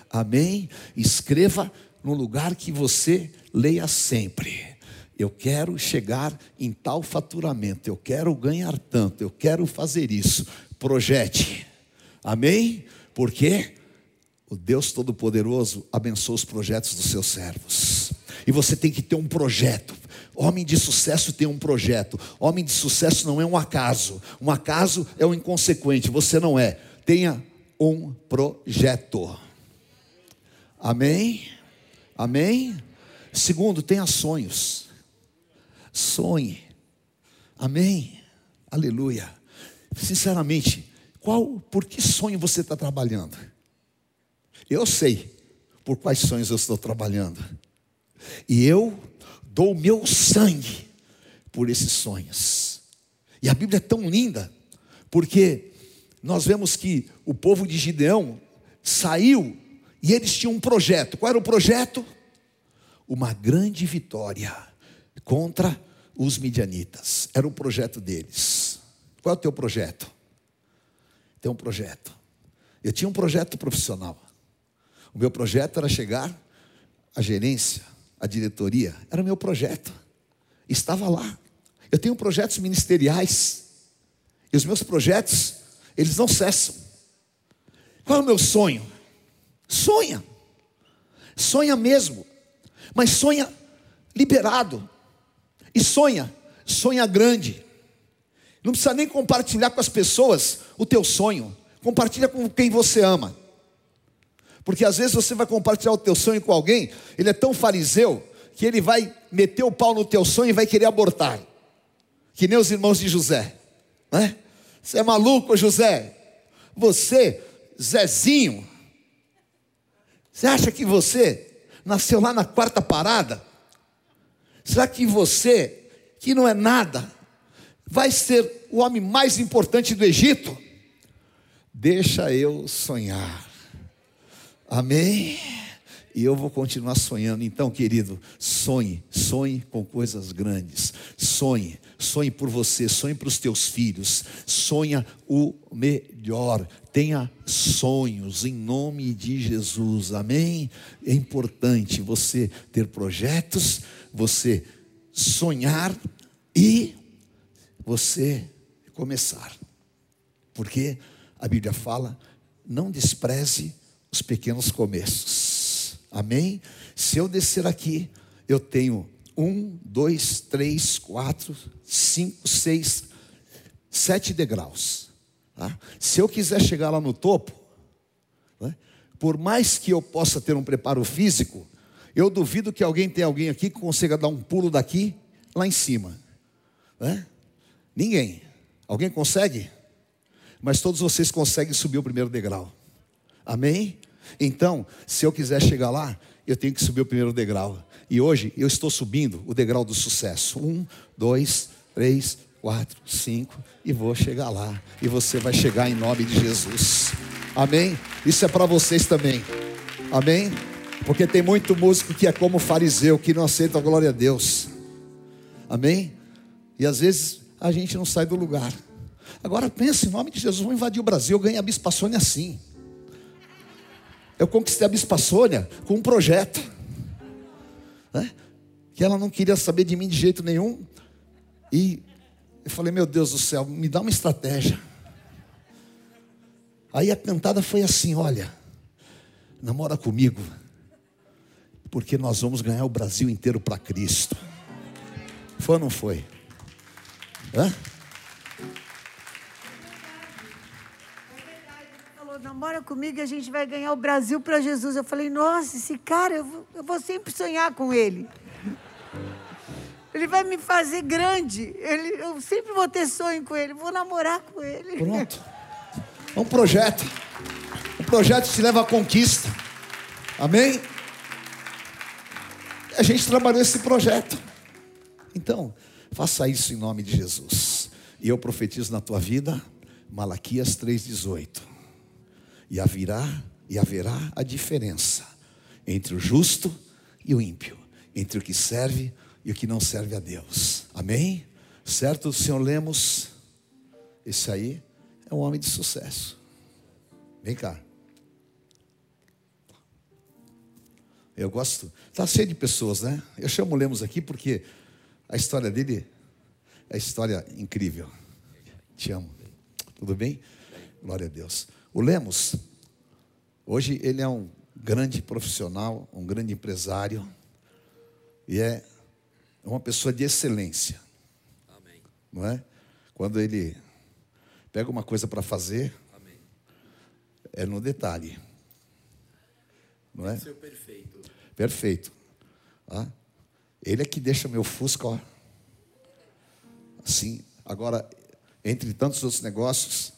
Amém? Escreva no lugar que você leia sempre. Eu quero chegar em tal faturamento, eu quero ganhar tanto, eu quero fazer isso. Projete. Amém? Porque o Deus Todo-Poderoso abençoa os projetos dos seus servos. E você tem que ter um projeto. Homem de sucesso tem um projeto. Homem de sucesso não é um acaso. Um acaso é um inconsequente. Você não é. Tenha um projeto. Amém? Amém? Segundo, tenha sonhos. Sonhe. Amém? Aleluia. Sinceramente, qual, por que sonho você está trabalhando? Eu sei por quais sonhos eu estou trabalhando. E eu dou o meu sangue por esses sonhos. E a Bíblia é tão linda, porque nós vemos que o povo de Gideão saiu e eles tinham um projeto. Qual era o projeto? Uma grande vitória contra os midianitas. Era o projeto deles. Qual é o teu projeto? Tem um projeto. Eu tinha um projeto profissional. O meu projeto era chegar à gerência, à diretoria. Era meu projeto. Estava lá. Eu tenho projetos ministeriais. E os meus projetos, eles não cessam. Qual é o meu sonho? Sonha. Sonha mesmo. Mas sonha liberado. E sonha, sonha grande. Não precisa nem compartilhar com as pessoas o teu sonho. Compartilha com quem você ama. Porque às vezes você vai compartilhar o teu sonho com alguém, ele é tão fariseu que ele vai meter o pau no teu sonho e vai querer abortar. Que nem os irmãos de José, né? Você é maluco, José? Você, Zezinho, você acha que você nasceu lá na quarta parada? Será que você, que não é nada, vai ser o homem mais importante do Egito? Deixa eu sonhar. Amém? E eu vou continuar sonhando. Então, querido, sonhe, sonhe com coisas grandes. Sonhe, sonhe por você, sonhe para os teus filhos. Sonha o melhor tenha sonhos em nome de Jesus, amém? É importante você ter projetos, você sonhar e você começar, porque a Bíblia fala: não despreze os pequenos começos, amém? Se eu descer aqui, eu tenho um, dois, três, quatro, cinco, seis, sete degraus. Tá? Se eu quiser chegar lá no topo, né, por mais que eu possa ter um preparo físico, eu duvido que alguém tenha alguém aqui que consiga dar um pulo daqui lá em cima. Né? Ninguém. Alguém consegue? Mas todos vocês conseguem subir o primeiro degrau. Amém? Então, se eu quiser chegar lá, eu tenho que subir o primeiro degrau. E hoje eu estou subindo o degrau do sucesso. Um, dois, três, quatro, cinco, e vou chegar lá. E você vai chegar em nome de Jesus. Amém? Isso é para vocês também. Amém? Porque tem muito músico que é como fariseu, que não aceita a glória a Deus. Amém? E às vezes a gente não sai do lugar. Agora pense, em nome de Jesus, vou invadir o Brasil, eu ganhei a Bispa Sônia assim. Eu conquistei a Bispa Sônia com um projeto. Né? Que ela não queria saber de mim de jeito nenhum. E eu falei, meu Deus do céu, me dá uma estratégia. Aí a cantada foi assim: olha, namora comigo, porque nós vamos ganhar o Brasil inteiro para Cristo. Foi ou não foi? Hã? Namora comigo e a gente vai ganhar o Brasil para Jesus. Eu falei, nossa, esse cara, eu vou, eu vou sempre sonhar com ele. Ele vai me fazer grande. Ele, eu sempre vou ter sonho com ele. Vou namorar com ele. Pronto. É um projeto. Um projeto te leva à conquista. Amém? A gente trabalhou esse projeto. Então, faça isso em nome de Jesus. E eu profetizo na tua vida, Malaquias 3,18. E haverá, e haverá a diferença entre o justo e o ímpio, entre o que serve e o que não serve a Deus. Amém? Certo, senhor Lemos? Esse aí é um homem de sucesso. Vem cá. Eu gosto. Está cheio de pessoas, né? Eu chamo o Lemos aqui porque a história dele é história incrível. Te amo. Tudo bem? Glória a Deus. O Lemos, hoje ele é um grande profissional, um grande empresário e é uma pessoa de excelência. Amém. Não é? Quando ele pega uma coisa para fazer, Amém. é no detalhe. Não é? Seu perfeito. Perfeito. Ah, ele é que deixa meu Fusca, ó. Assim, agora, entre tantos outros negócios,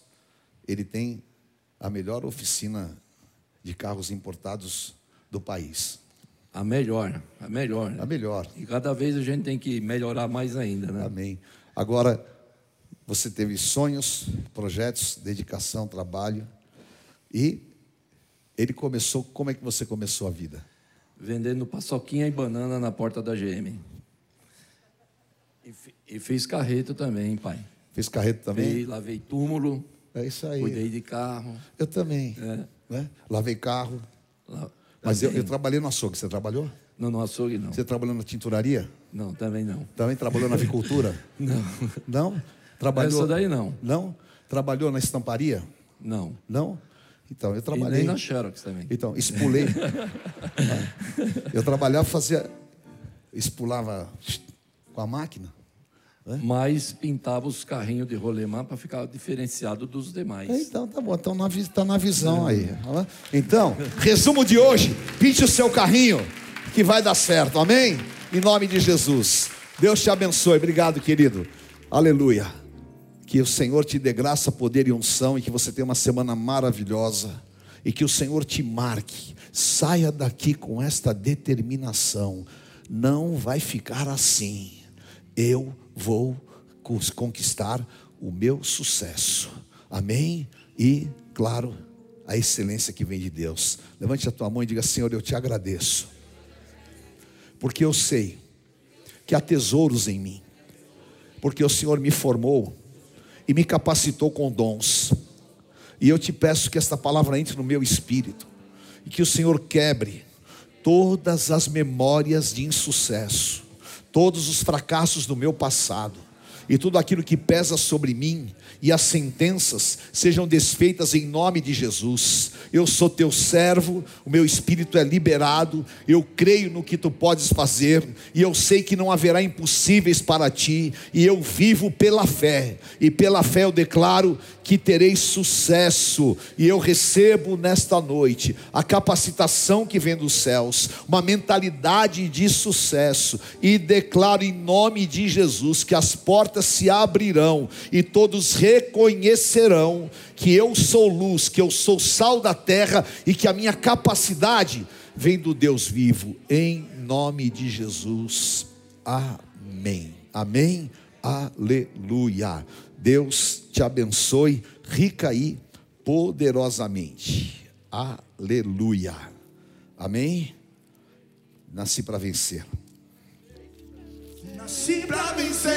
ele tem a melhor oficina de carros importados do país. A melhor, a melhor. A melhor. E cada vez a gente tem que melhorar mais ainda, né? Amém. Agora, você teve sonhos, projetos, dedicação, trabalho. E ele começou, como é que você começou a vida? Vendendo paçoquinha e banana na porta da GM. E, e fiz carreto também, pai. Fez carreto também? Lavei túmulo. É isso aí. Cuidei de carro. Eu também. É. Né? Lavei carro. La... Mas eu, eu, trabalhei no açougue. Você trabalhou? Não, no açougue não. Você trabalhou na tinturaria? Não, também não. Também trabalhou na avicultura? não. Não? Trabalhou... Essa daí não. Não? Trabalhou na estamparia? Não. Não? Então, eu trabalhei. E nem na Xerox também. Então, espulei. eu trabalhava, fazia. Espulava com a máquina. Né? Mas pintava os carrinhos de rolemã para ficar diferenciado dos demais. Então, tá bom. Então, está na visão aí. Então, resumo de hoje: pinte o seu carrinho, que vai dar certo. Amém? Em nome de Jesus. Deus te abençoe. Obrigado, querido. Aleluia. Que o Senhor te dê graça, poder e unção e que você tenha uma semana maravilhosa e que o Senhor te marque. Saia daqui com esta determinação. Não vai ficar assim. Eu vou conquistar o meu sucesso. Amém? E, claro, a excelência que vem de Deus. Levante a tua mão e diga: Senhor, eu te agradeço. Porque eu sei que há tesouros em mim. Porque o Senhor me formou e me capacitou com dons. E eu te peço que esta palavra entre no meu espírito e que o Senhor quebre todas as memórias de insucesso, todos os fracassos do meu passado e tudo aquilo que pesa sobre mim e as sentenças sejam desfeitas em nome de Jesus. Eu sou teu servo, o meu espírito é liberado, eu creio no que tu podes fazer, e eu sei que não haverá impossíveis para ti, e eu vivo pela fé, e pela fé eu declaro que terei sucesso, e eu recebo nesta noite a capacitação que vem dos céus, uma mentalidade de sucesso, e declaro em nome de Jesus que as portas se abrirão e todos reconhecerão que eu sou luz, que eu sou sal da terra e que a minha capacidade vem do Deus vivo, em nome de Jesus. Amém. Amém. Aleluia. Deus te abençoe rica e poderosamente. Aleluia. Amém. Nasci para vencer. Nasci para vencer,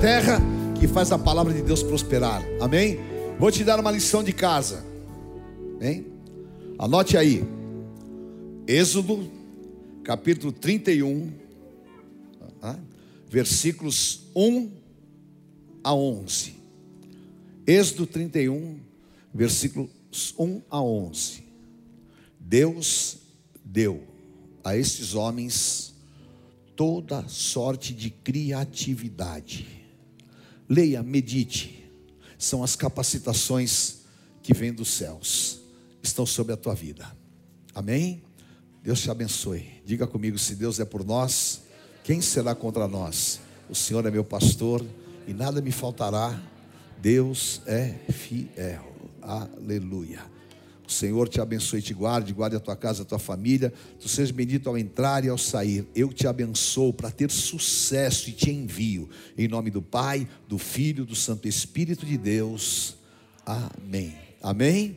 terra que faz a palavra de Deus prosperar. Amém? Vou te dar uma lição de casa. Hein? Anote aí. Êxodo, capítulo 31, ah, versículos 1 a 11. Êxodo 31, versículos 1 a 11. Deus deu a estes homens toda sorte de criatividade. Leia, medite. São as capacitações que vêm dos céus, estão sobre a tua vida. Amém? Deus te abençoe. Diga comigo: se Deus é por nós, quem será contra nós? O Senhor é meu pastor e nada me faltará. Deus é fiel. Aleluia. O Senhor te abençoe e te guarde, guarde a tua casa, a tua família. Tu sejas bendito ao entrar e ao sair. Eu te abençoo para ter sucesso e te envio. Em nome do Pai, do Filho, do Santo Espírito de Deus. Amém. Amém.